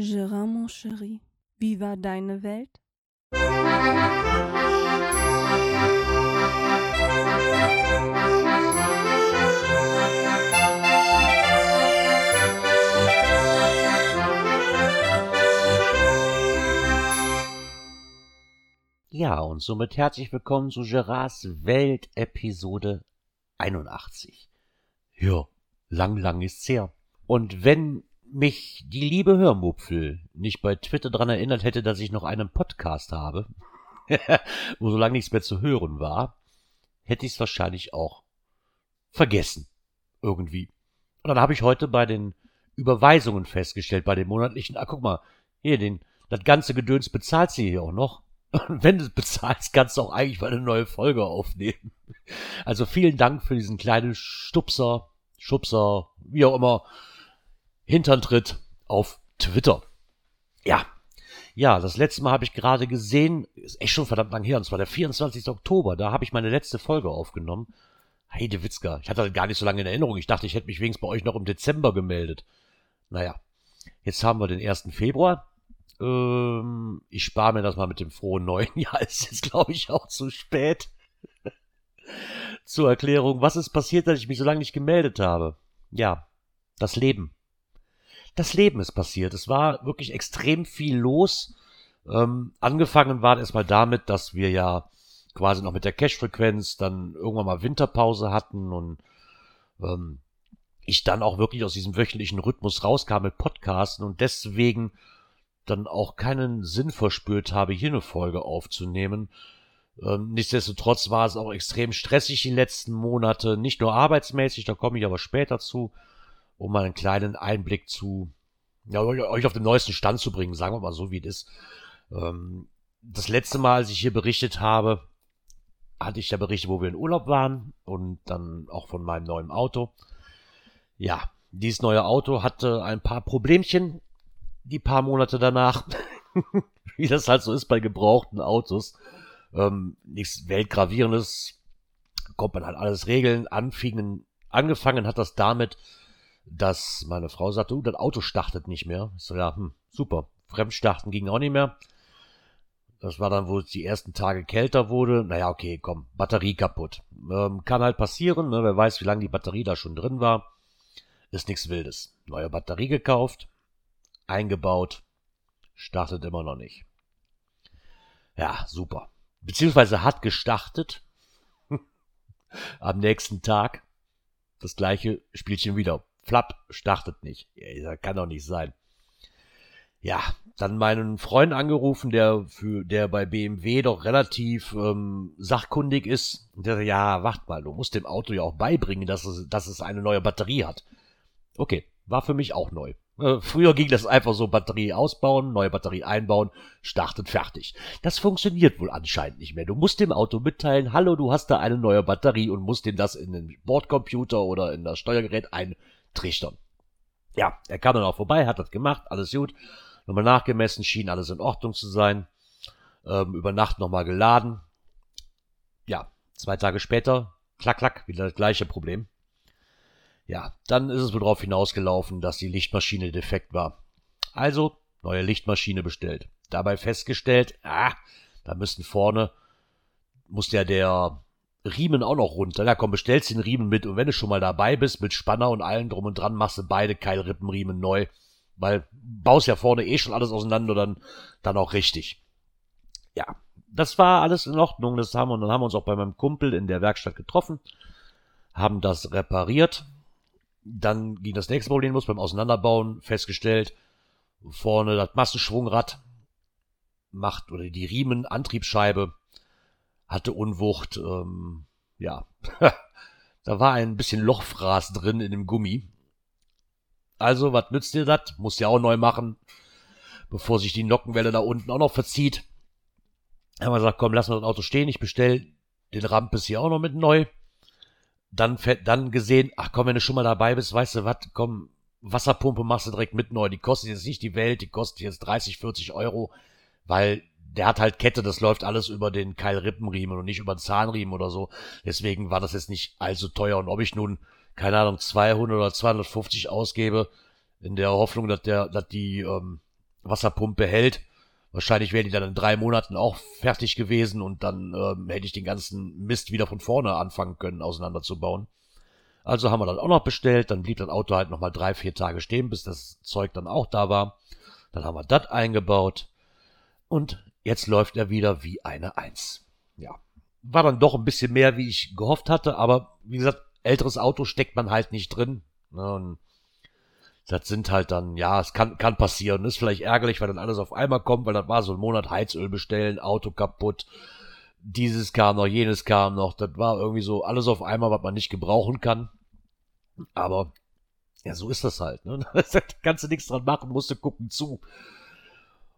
Gérard, mon chéri, wie war deine Welt? Ja, und somit herzlich willkommen zu Gerards Welt Episode 81. Ja, lang, lang ist's her. Und wenn mich die liebe Hörmupfel nicht bei Twitter dran erinnert hätte, dass ich noch einen Podcast habe, wo so lange nichts mehr zu hören war, hätte ich es wahrscheinlich auch vergessen. Irgendwie. Und dann habe ich heute bei den Überweisungen festgestellt, bei den monatlichen, ah, guck mal, hier, den, das ganze Gedöns bezahlt sie hier auch noch. Und wenn du es bezahlst, kannst du auch eigentlich mal eine neue Folge aufnehmen. Also vielen Dank für diesen kleinen Stupser, Schubser, wie auch immer, Hinterntritt auf Twitter. Ja. Ja, das letzte Mal habe ich gerade gesehen, ist echt schon verdammt lang her, und zwar der 24. Oktober, da habe ich meine letzte Folge aufgenommen. Heide Witzka, ich hatte das gar nicht so lange in Erinnerung. Ich dachte, ich hätte mich wenigstens bei euch noch im Dezember gemeldet. Naja, jetzt haben wir den 1. Februar. Ähm, ich spare mir das mal mit dem frohen neuen Jahr. Ist jetzt, glaube ich, auch zu spät. Zur Erklärung, was ist passiert, dass ich mich so lange nicht gemeldet habe? Ja, das Leben das Leben ist passiert. Es war wirklich extrem viel los. Ähm, angefangen war erstmal damit, dass wir ja quasi noch mit der Cash-Frequenz dann irgendwann mal Winterpause hatten und ähm, ich dann auch wirklich aus diesem wöchentlichen Rhythmus rauskam mit Podcasten und deswegen dann auch keinen Sinn verspürt habe, hier eine Folge aufzunehmen. Ähm, nichtsdestotrotz war es auch extrem stressig die letzten Monate, nicht nur arbeitsmäßig, da komme ich aber später zu um mal einen kleinen Einblick zu, ja, euch auf den neuesten Stand zu bringen, sagen wir mal so, wie es ist. Ähm, das letzte Mal, als ich hier berichtet habe, hatte ich ja berichtet, wo wir in Urlaub waren und dann auch von meinem neuen Auto. Ja, dieses neue Auto hatte ein paar Problemchen, die paar Monate danach, wie das halt so ist bei gebrauchten Autos. Ähm, nichts Weltgravierendes, kommt man halt alles regeln. Anfingen, angefangen hat das damit, dass meine Frau sagte, uh, das Auto startet nicht mehr. Ich so, ja, hm, super. Fremdstarten ging auch nicht mehr. Das war dann, wo es die ersten Tage kälter wurde. Naja, okay, komm, Batterie kaputt. Ähm, kann halt passieren, ne? wer weiß, wie lange die Batterie da schon drin war. Ist nichts Wildes. Neue Batterie gekauft, eingebaut, startet immer noch nicht. Ja, super. Beziehungsweise hat gestartet. Am nächsten Tag das gleiche Spielchen wieder. Flapp startet nicht. Ja, kann doch nicht sein. Ja, dann meinen Freund angerufen, der für der bei BMW doch relativ ähm, sachkundig ist. Und der sagt, ja, wacht mal, du musst dem Auto ja auch beibringen, dass es, dass es eine neue Batterie hat. Okay, war für mich auch neu. Äh, früher ging das einfach so Batterie ausbauen, neue Batterie einbauen, startet fertig. Das funktioniert wohl anscheinend nicht mehr. Du musst dem Auto mitteilen, hallo, du hast da eine neue Batterie und musst dem das in den Bordcomputer oder in das Steuergerät ein trichtern. Ja, er kam dann auch vorbei, hat das gemacht, alles gut. Nochmal nachgemessen, schien alles in Ordnung zu sein. Ähm, über Nacht nochmal geladen. Ja, zwei Tage später, klack, klack, wieder das gleiche Problem. Ja, dann ist es wohl darauf hinausgelaufen, dass die Lichtmaschine defekt war. Also, neue Lichtmaschine bestellt. Dabei festgestellt, ah, da müssten vorne, muss ja der Riemen auch noch runter. Na komm, bestellst den Riemen mit und wenn du schon mal dabei bist, mit Spanner und allem drum und dran, machst du beide Keilrippenriemen neu. Weil baust ja vorne eh schon alles auseinander, dann, dann auch richtig. Ja, das war alles in Ordnung. Das haben wir, dann haben wir uns auch bei meinem Kumpel in der Werkstatt getroffen, haben das repariert. Dann ging das nächste Problem los beim Auseinanderbauen, festgestellt, vorne das Massenschwungrad macht oder die Riemen, Antriebsscheibe hatte Unwucht, ähm, ja, da war ein bisschen Lochfraß drin in dem Gummi. Also, was nützt dir das? Muss ja auch neu machen, bevor sich die Nockenwelle da unten auch noch verzieht. Haben wir gesagt, komm, lass mal das Auto stehen, ich bestell den Rampes hier auch noch mit neu. Dann, dann gesehen, ach komm, wenn du schon mal dabei bist, weißt du was, komm, Wasserpumpe machst du direkt mit neu. Die kostet jetzt nicht die Welt, die kostet jetzt 30, 40 Euro, weil der hat halt Kette, das läuft alles über den Keilrippenriemen und nicht über den Zahnriemen oder so. Deswegen war das jetzt nicht allzu teuer. Und ob ich nun, keine Ahnung, 200 oder 250 ausgebe, in der Hoffnung, dass der, dass die ähm, Wasserpumpe hält. Wahrscheinlich wäre die dann in drei Monaten auch fertig gewesen und dann ähm, hätte ich den ganzen Mist wieder von vorne anfangen können, auseinanderzubauen. Also haben wir das auch noch bestellt, dann blieb das Auto halt nochmal drei, vier Tage stehen, bis das Zeug dann auch da war. Dann haben wir das eingebaut und jetzt läuft er wieder wie eine Eins. Ja, war dann doch ein bisschen mehr, wie ich gehofft hatte, aber wie gesagt, älteres Auto steckt man halt nicht drin. Ne, und das sind halt dann, ja, es kann, kann passieren. Ist vielleicht ärgerlich, weil dann alles auf einmal kommt, weil das war so ein Monat Heizöl bestellen, Auto kaputt, dieses kam noch, jenes kam noch. Das war irgendwie so alles auf einmal, was man nicht gebrauchen kann. Aber ja, so ist das halt. Ne? Da kannst du nichts dran machen, musst du gucken zu.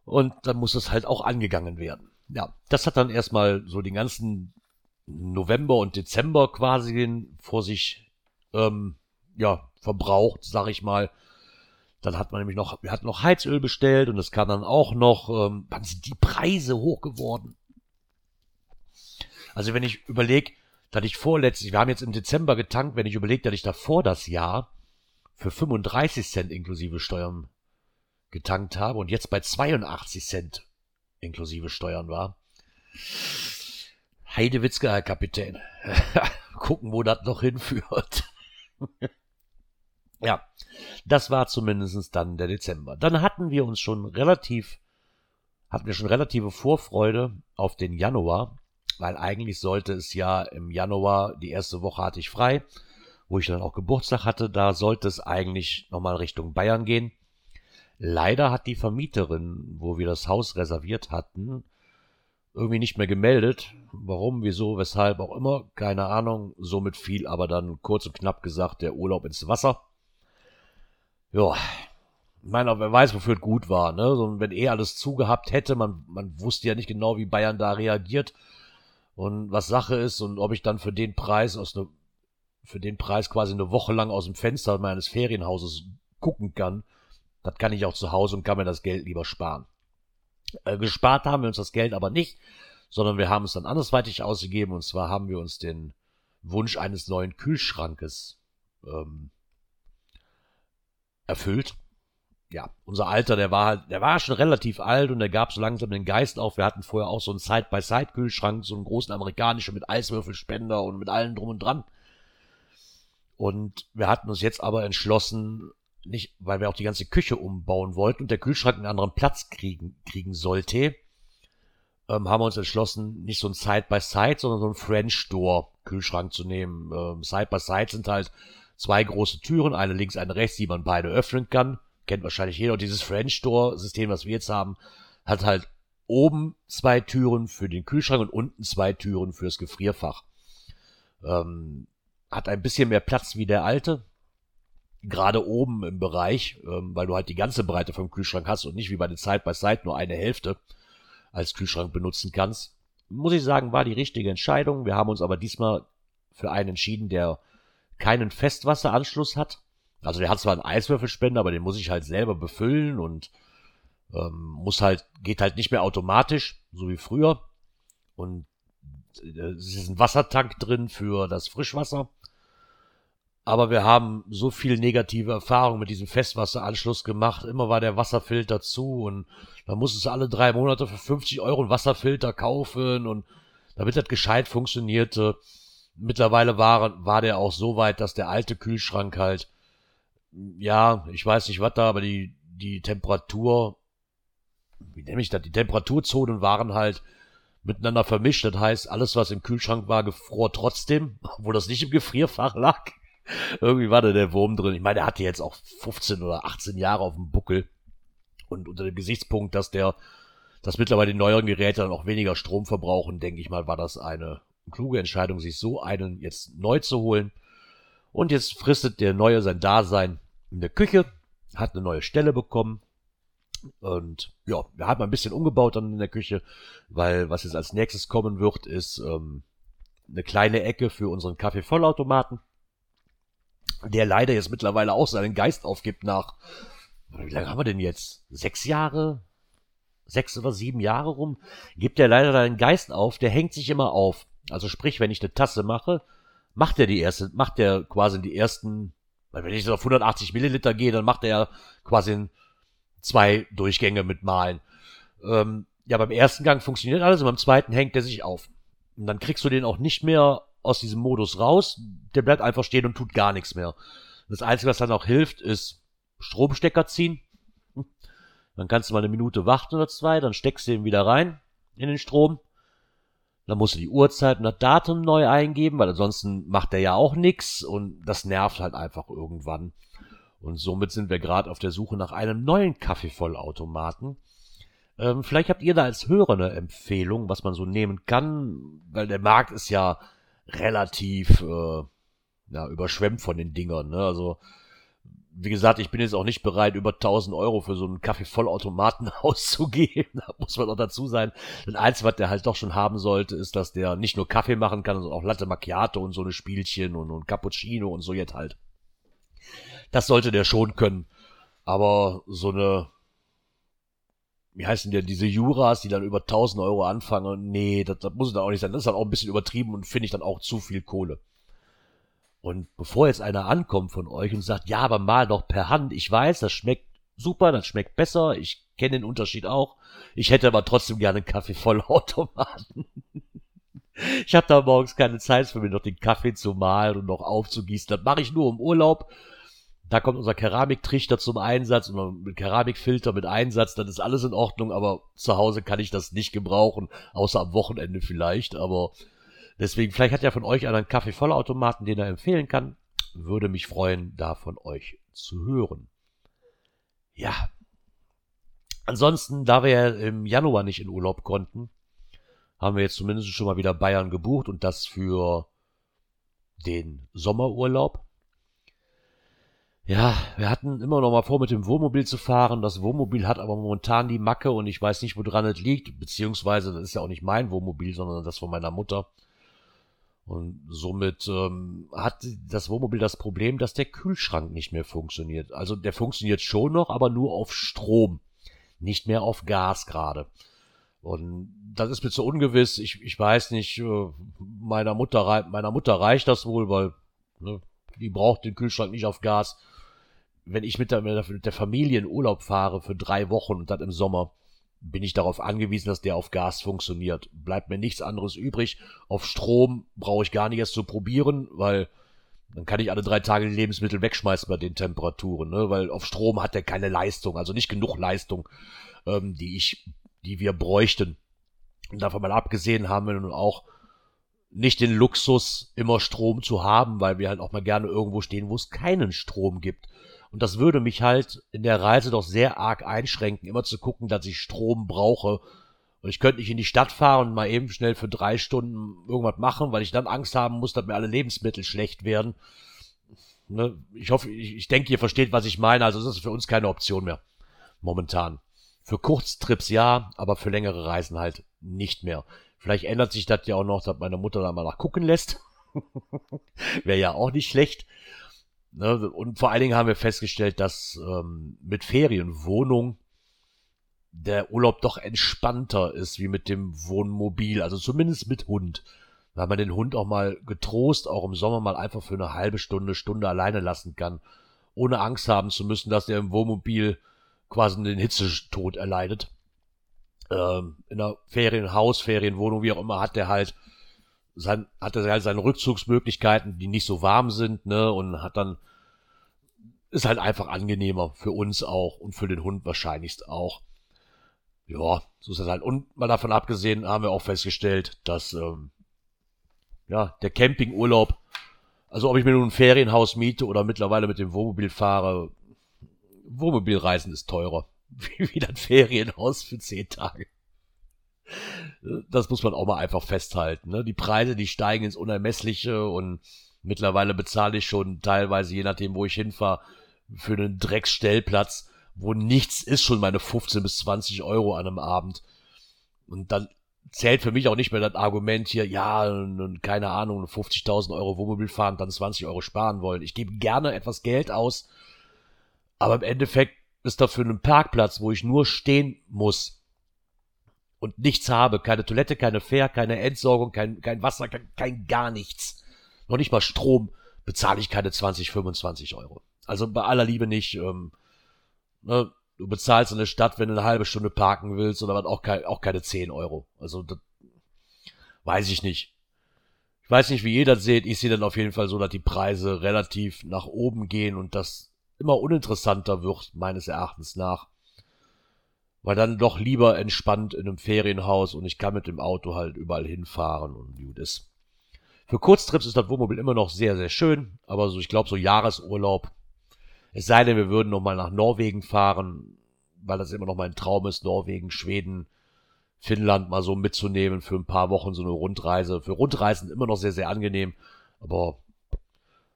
Und dann muss es halt auch angegangen werden. Ja, das hat dann erstmal so den ganzen November und Dezember quasi vor sich ähm, ja, verbraucht, sag ich mal. Dann hat man nämlich noch, wir hatten noch Heizöl bestellt und es kam dann auch noch, ähm, dann sind die Preise hoch geworden. Also wenn ich überlege, dass ich vorletztlich, wir haben jetzt im Dezember getankt, wenn ich überlege, dass ich davor das Jahr für 35 Cent inklusive Steuern getankt habe und jetzt bei 82 Cent inklusive Steuern war. Heidewitzke, Herr Kapitän. Gucken, wo das noch hinführt. ja, das war zumindest dann der Dezember. Dann hatten wir uns schon relativ, hatten wir schon relative Vorfreude auf den Januar, weil eigentlich sollte es ja im Januar, die erste Woche hatte ich frei, wo ich dann auch Geburtstag hatte, da sollte es eigentlich nochmal Richtung Bayern gehen. Leider hat die Vermieterin, wo wir das Haus reserviert hatten, irgendwie nicht mehr gemeldet. Warum, wieso, weshalb auch immer, keine Ahnung. Somit fiel aber dann kurz und knapp gesagt der Urlaub ins Wasser. Ja, ich meine, wer weiß, wofür es gut war, ne? Wenn eh alles zugehabt hätte, man, man wusste ja nicht genau, wie Bayern da reagiert und was Sache ist und ob ich dann für den Preis aus ne, für den Preis quasi eine Woche lang aus dem Fenster meines Ferienhauses gucken kann, das kann ich auch zu Hause und kann mir das Geld lieber sparen. Äh, gespart haben wir uns das Geld aber nicht, sondern wir haben es dann andersweitig ausgegeben und zwar haben wir uns den Wunsch eines neuen Kühlschrankes ähm, erfüllt ja, unser Alter, der war halt, der war schon relativ alt und der gab so langsam den Geist auf. Wir hatten vorher auch so einen Side-by-Side-Kühlschrank, so einen großen amerikanischen mit Eiswürfelspender und mit allem drum und dran. Und wir hatten uns jetzt aber entschlossen, nicht, weil wir auch die ganze Küche umbauen wollten und der Kühlschrank einen anderen Platz kriegen, kriegen sollte, ähm, haben wir uns entschlossen, nicht so ein Side-by-Side, sondern so ein French-Door-Kühlschrank zu nehmen. Ähm, Side-by-Side sind halt zwei große Türen, eine links, eine rechts, die man beide öffnen kann kennt wahrscheinlich jeder. Und dieses French Door System, was wir jetzt haben, hat halt oben zwei Türen für den Kühlschrank und unten zwei Türen fürs Gefrierfach. Ähm, hat ein bisschen mehr Platz wie der alte. Gerade oben im Bereich, ähm, weil du halt die ganze Breite vom Kühlschrank hast und nicht wie bei den Side by Side nur eine Hälfte als Kühlschrank benutzen kannst. Muss ich sagen, war die richtige Entscheidung. Wir haben uns aber diesmal für einen entschieden, der keinen Festwasseranschluss hat. Also der hat zwar einen Eiswürfelspender, aber den muss ich halt selber befüllen und ähm, muss halt, geht halt nicht mehr automatisch, so wie früher. Und äh, es ist ein Wassertank drin für das Frischwasser. Aber wir haben so viel negative Erfahrungen mit diesem Festwasseranschluss gemacht. Immer war der Wasserfilter zu und dann musstest du alle drei Monate für 50 Euro einen Wasserfilter kaufen und damit das gescheit funktionierte. Mittlerweile war, war der auch so weit, dass der alte Kühlschrank halt ja, ich weiß nicht was da, aber die, die Temperatur, wie nenne ich das, die Temperaturzonen waren halt miteinander vermischt. Das heißt, alles, was im Kühlschrank war, gefror trotzdem, obwohl das nicht im Gefrierfach lag. Irgendwie war da der Wurm drin. Ich meine, der hatte jetzt auch 15 oder 18 Jahre auf dem Buckel. Und unter dem Gesichtspunkt, dass der, dass mittlerweile die neueren Geräte dann auch weniger Strom verbrauchen, denke ich mal, war das eine kluge Entscheidung, sich so einen jetzt neu zu holen. Und jetzt fristet der Neue sein Dasein in der Küche, hat eine neue Stelle bekommen. Und ja, wir haben ein bisschen umgebaut dann in der Küche, weil was jetzt als nächstes kommen wird, ist ähm, eine kleine Ecke für unseren Kaffeevollautomaten, der leider jetzt mittlerweile auch seinen Geist aufgibt nach, wie lange haben wir denn jetzt? Sechs Jahre? Sechs oder sieben Jahre rum? Gibt der leider seinen Geist auf, der hängt sich immer auf. Also sprich, wenn ich eine Tasse mache, macht er die erste, macht er quasi die ersten, weil wenn ich so auf 180 Milliliter gehe, dann macht er quasi zwei Durchgänge mit Malen. Ähm, ja, beim ersten Gang funktioniert alles und beim zweiten hängt der sich auf. Und dann kriegst du den auch nicht mehr aus diesem Modus raus. Der bleibt einfach stehen und tut gar nichts mehr. Das Einzige, was dann auch hilft, ist Stromstecker ziehen. Dann kannst du mal eine Minute warten oder zwei, dann steckst du ihn wieder rein in den Strom. Dann musst du die Uhrzeit und das Datum neu eingeben, weil ansonsten macht der ja auch nichts und das nervt halt einfach irgendwann. Und somit sind wir gerade auf der Suche nach einem neuen Kaffeevollautomaten. Ähm, vielleicht habt ihr da als Hörer eine Empfehlung, was man so nehmen kann, weil der Markt ist ja relativ äh, ja, überschwemmt von den Dingern. Ne? Also wie gesagt, ich bin jetzt auch nicht bereit, über 1000 Euro für so einen Kaffeevollautomaten auszugeben. Da muss man auch dazu sein. Das Einzige, was der halt doch schon haben sollte, ist, dass der nicht nur Kaffee machen kann, sondern auch Latte Macchiato und so eine Spielchen und, und Cappuccino und so jetzt halt. Das sollte der schon können. Aber so eine, wie heißen denn diese Juras, die dann über 1000 Euro anfangen? Nee, das, das muss dann auch nicht sein. Das ist dann auch ein bisschen übertrieben und finde ich dann auch zu viel Kohle. Und bevor jetzt einer ankommt von euch und sagt, ja, aber mal doch per Hand, ich weiß, das schmeckt super, das schmeckt besser, ich kenne den Unterschied auch. Ich hätte aber trotzdem gerne einen Kaffee Vollautomaten. ich habe da morgens keine Zeit für mir noch den Kaffee zu mahlen und noch aufzugießen. Das mache ich nur im Urlaub. Da kommt unser Keramiktrichter zum Einsatz und mit Keramikfilter mit Einsatz, dann ist alles in Ordnung, aber zu Hause kann ich das nicht gebrauchen, außer am Wochenende vielleicht, aber Deswegen, vielleicht hat ja von euch einen Kaffee-Vollautomaten, den er empfehlen kann. Würde mich freuen, da von euch zu hören. Ja. Ansonsten, da wir ja im Januar nicht in Urlaub konnten, haben wir jetzt zumindest schon mal wieder Bayern gebucht und das für den Sommerurlaub. Ja, wir hatten immer noch mal vor, mit dem Wohnmobil zu fahren. Das Wohnmobil hat aber momentan die Macke und ich weiß nicht, woran es liegt. Beziehungsweise, das ist ja auch nicht mein Wohnmobil, sondern das von meiner Mutter. Und somit ähm, hat das Wohnmobil das Problem, dass der Kühlschrank nicht mehr funktioniert. Also der funktioniert schon noch, aber nur auf Strom, nicht mehr auf Gas gerade. Und das ist mir zu ungewiss. Ich, ich weiß nicht, äh, meiner Mutter, meiner Mutter reicht das wohl, weil ne, die braucht den Kühlschrank nicht auf Gas. Wenn ich mit der, mit der Familie in Urlaub fahre für drei Wochen und dann im Sommer, bin ich darauf angewiesen, dass der auf Gas funktioniert. Bleibt mir nichts anderes übrig. Auf Strom brauche ich gar nicht erst zu probieren, weil dann kann ich alle drei Tage die Lebensmittel wegschmeißen bei den Temperaturen, ne? weil auf Strom hat er keine Leistung, also nicht genug Leistung, ähm, die ich, die wir bräuchten. Und davon mal abgesehen haben wir nun auch nicht den Luxus, immer Strom zu haben, weil wir halt auch mal gerne irgendwo stehen, wo es keinen Strom gibt. Und das würde mich halt in der Reise doch sehr arg einschränken, immer zu gucken, dass ich Strom brauche. Und ich könnte nicht in die Stadt fahren und mal eben schnell für drei Stunden irgendwas machen, weil ich dann Angst haben muss, dass mir alle Lebensmittel schlecht werden. Ne? Ich hoffe, ich, ich denke, ihr versteht, was ich meine. Also das ist für uns keine Option mehr. Momentan. Für Kurztrips ja, aber für längere Reisen halt nicht mehr. Vielleicht ändert sich das ja auch noch, dass meine Mutter da mal nachgucken lässt. Wäre ja auch nicht schlecht. Ne? Und vor allen Dingen haben wir festgestellt, dass ähm, mit Ferienwohnung der Urlaub doch entspannter ist wie mit dem Wohnmobil, also zumindest mit Hund. Weil man den Hund auch mal getrost, auch im Sommer mal einfach für eine halbe Stunde, Stunde alleine lassen kann, ohne Angst haben zu müssen, dass der im Wohnmobil quasi den Hitzetod erleidet. Ähm, in einer Ferienhaus, Ferienwohnung, wie auch immer, hat der halt sein, hat er halt seine Rückzugsmöglichkeiten, die nicht so warm sind, ne, und hat dann, ist halt einfach angenehmer für uns auch und für den Hund wahrscheinlichst auch. Ja, so ist das halt. Und mal davon abgesehen haben wir auch festgestellt, dass, ähm, ja, der Campingurlaub, also ob ich mir nun ein Ferienhaus miete oder mittlerweile mit dem Wohnmobil fahre, Wohnmobilreisen ist teurer. Wie, wie das Ferienhaus für zehn Tage. Das muss man auch mal einfach festhalten. Ne? Die Preise, die steigen ins Unermessliche und mittlerweile bezahle ich schon teilweise, je nachdem, wo ich hinfahre, für einen Drecksstellplatz, wo nichts ist, schon meine 15 bis 20 Euro an einem Abend. Und dann zählt für mich auch nicht mehr das Argument hier, ja, keine Ahnung, 50.000 Euro Wohnmobil fahren, dann 20 Euro sparen wollen. Ich gebe gerne etwas Geld aus, aber im Endeffekt ist dafür ein Parkplatz, wo ich nur stehen muss, und nichts habe, keine Toilette, keine Fair, keine Entsorgung, kein, kein Wasser, kein, kein gar nichts, noch nicht mal Strom, bezahle ich keine 20, 25 Euro. Also bei aller Liebe nicht. Ähm, ne, du bezahlst in der Stadt, wenn du eine halbe Stunde parken willst, oder was auch, kein, auch keine 10 Euro. Also, das weiß ich nicht. Ich weiß nicht, wie ihr das seht. Ich sehe dann auf jeden Fall so, dass die Preise relativ nach oben gehen und das immer uninteressanter wird, meines Erachtens nach. Weil dann doch lieber entspannt in einem Ferienhaus und ich kann mit dem Auto halt überall hinfahren und gut ist. Für Kurztrips ist das Wohnmobil immer noch sehr, sehr schön, aber so, ich glaube, so Jahresurlaub, es sei denn, wir würden nochmal nach Norwegen fahren, weil das immer noch mein Traum ist, Norwegen, Schweden, Finnland mal so mitzunehmen für ein paar Wochen, so eine Rundreise. Für Rundreisen immer noch sehr, sehr angenehm, aber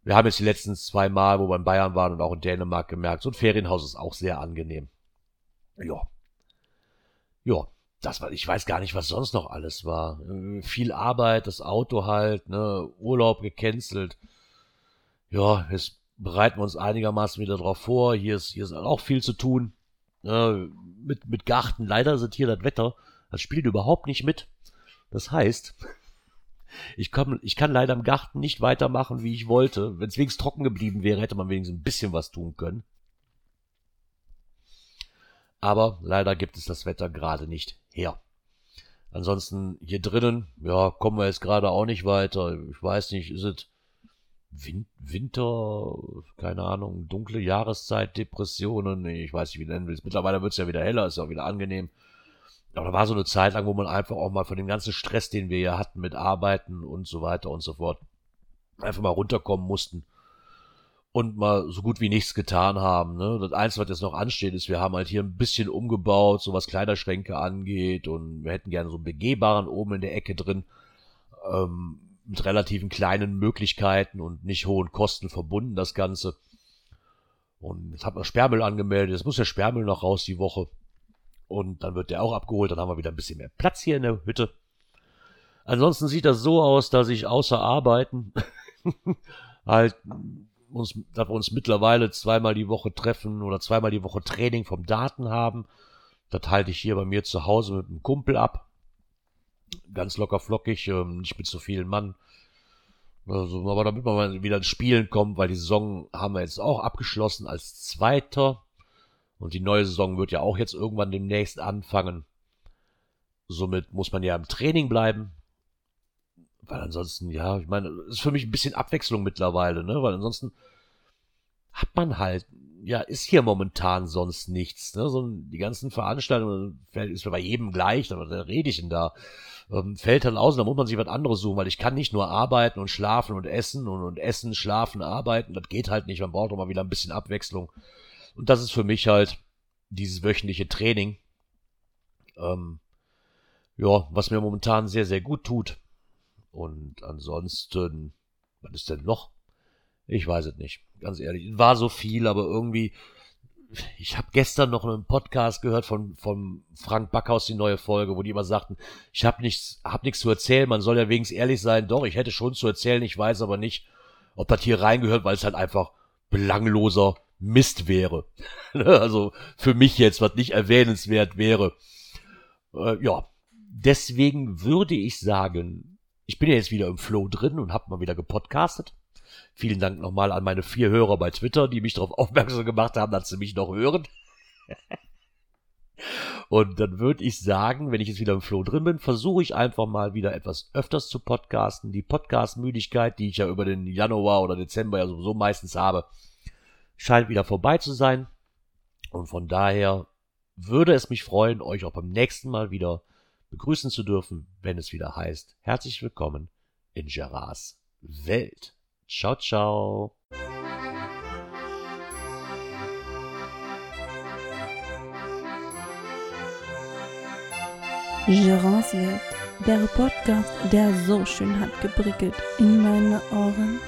wir haben jetzt die letzten zwei Mal, wo wir in Bayern waren und auch in Dänemark gemerkt, so ein Ferienhaus ist auch sehr angenehm. Ja. Ja, das war, ich weiß gar nicht, was sonst noch alles war. Äh, viel Arbeit, das Auto halt, ne, Urlaub gecancelt. Ja, jetzt bereiten wir uns einigermaßen wieder drauf vor. Hier ist, hier ist auch viel zu tun. Ne, mit, mit Garten. Leider sind hier das Wetter. Das spielt überhaupt nicht mit. Das heißt, ich kann, ich kann leider im Garten nicht weitermachen, wie ich wollte. Wenn es wenigstens trocken geblieben wäre, hätte man wenigstens ein bisschen was tun können. Aber leider gibt es das Wetter gerade nicht her. Ansonsten hier drinnen, ja, kommen wir jetzt gerade auch nicht weiter. Ich weiß nicht, ist es Win Winter, keine Ahnung, dunkle Jahreszeit, Depressionen, ich weiß nicht, wie du nennen willst. Mittlerweile wird es ja wieder heller, ist ja auch wieder angenehm. Aber da war so eine Zeit lang, wo man einfach auch mal von dem ganzen Stress, den wir ja hatten mit Arbeiten und so weiter und so fort, einfach mal runterkommen mussten und mal so gut wie nichts getan haben. Ne? Das Einzige, was jetzt noch ansteht, ist, wir haben halt hier ein bisschen umgebaut, so was Kleiderschränke angeht und wir hätten gerne so einen begehbaren oben in der Ecke drin, ähm, mit relativen kleinen Möglichkeiten und nicht hohen Kosten verbunden, das Ganze. Und jetzt hat man Sperrmüll angemeldet, jetzt muss der Sperrmüll noch raus die Woche. Und dann wird der auch abgeholt, dann haben wir wieder ein bisschen mehr Platz hier in der Hütte. Ansonsten sieht das so aus, dass ich außer Arbeiten halt uns, dass wir uns mittlerweile zweimal die Woche treffen oder zweimal die Woche Training vom Daten haben. Das halte ich hier bei mir zu Hause mit einem Kumpel ab. Ganz locker flockig, ähm, nicht mit so vielen Mann. Also, aber damit man wieder ins Spielen kommt, weil die Saison haben wir jetzt auch abgeschlossen als Zweiter. Und die neue Saison wird ja auch jetzt irgendwann demnächst anfangen. Somit muss man ja im Training bleiben. Weil ansonsten, ja, ich meine, ist für mich ein bisschen Abwechslung mittlerweile, ne? Weil ansonsten hat man halt, ja, ist hier momentan sonst nichts, ne? So die ganzen Veranstaltungen, ist bei jedem gleich, aber da rede ich denn da. Ähm, fällt dann aus, da muss man sich was anderes suchen, weil ich kann nicht nur arbeiten und schlafen und essen und, und essen, schlafen, arbeiten. Das geht halt nicht. Man braucht auch mal wieder ein bisschen Abwechslung. Und das ist für mich halt dieses wöchentliche Training. Ähm, ja, was mir momentan sehr, sehr gut tut. Und ansonsten, was ist denn noch? Ich weiß es nicht, ganz ehrlich. War so viel, aber irgendwie, ich habe gestern noch einen Podcast gehört von, von Frank Backhaus, die neue Folge, wo die immer sagten, ich habe nichts, hab nichts zu erzählen, man soll ja wenigstens ehrlich sein. Doch, ich hätte schon zu erzählen, ich weiß aber nicht, ob das hier reingehört, weil es halt einfach belangloser Mist wäre. also für mich jetzt, was nicht erwähnenswert wäre. Äh, ja, deswegen würde ich sagen, ich bin ja jetzt wieder im Flow drin und habe mal wieder gepodcastet. Vielen Dank nochmal an meine vier Hörer bei Twitter, die mich darauf aufmerksam gemacht haben, dass sie mich noch hören. Und dann würde ich sagen, wenn ich jetzt wieder im Flow drin bin, versuche ich einfach mal wieder etwas öfters zu podcasten. Die Podcast-Müdigkeit, die ich ja über den Januar oder Dezember ja sowieso meistens habe, scheint wieder vorbei zu sein. Und von daher würde es mich freuen, euch auch beim nächsten Mal wieder begrüßen zu dürfen, wenn es wieder heißt, herzlich willkommen in Gerards Welt. Ciao, ciao. Gerards Welt, der Podcast, der so schön hat geprickelt in meine Ohren.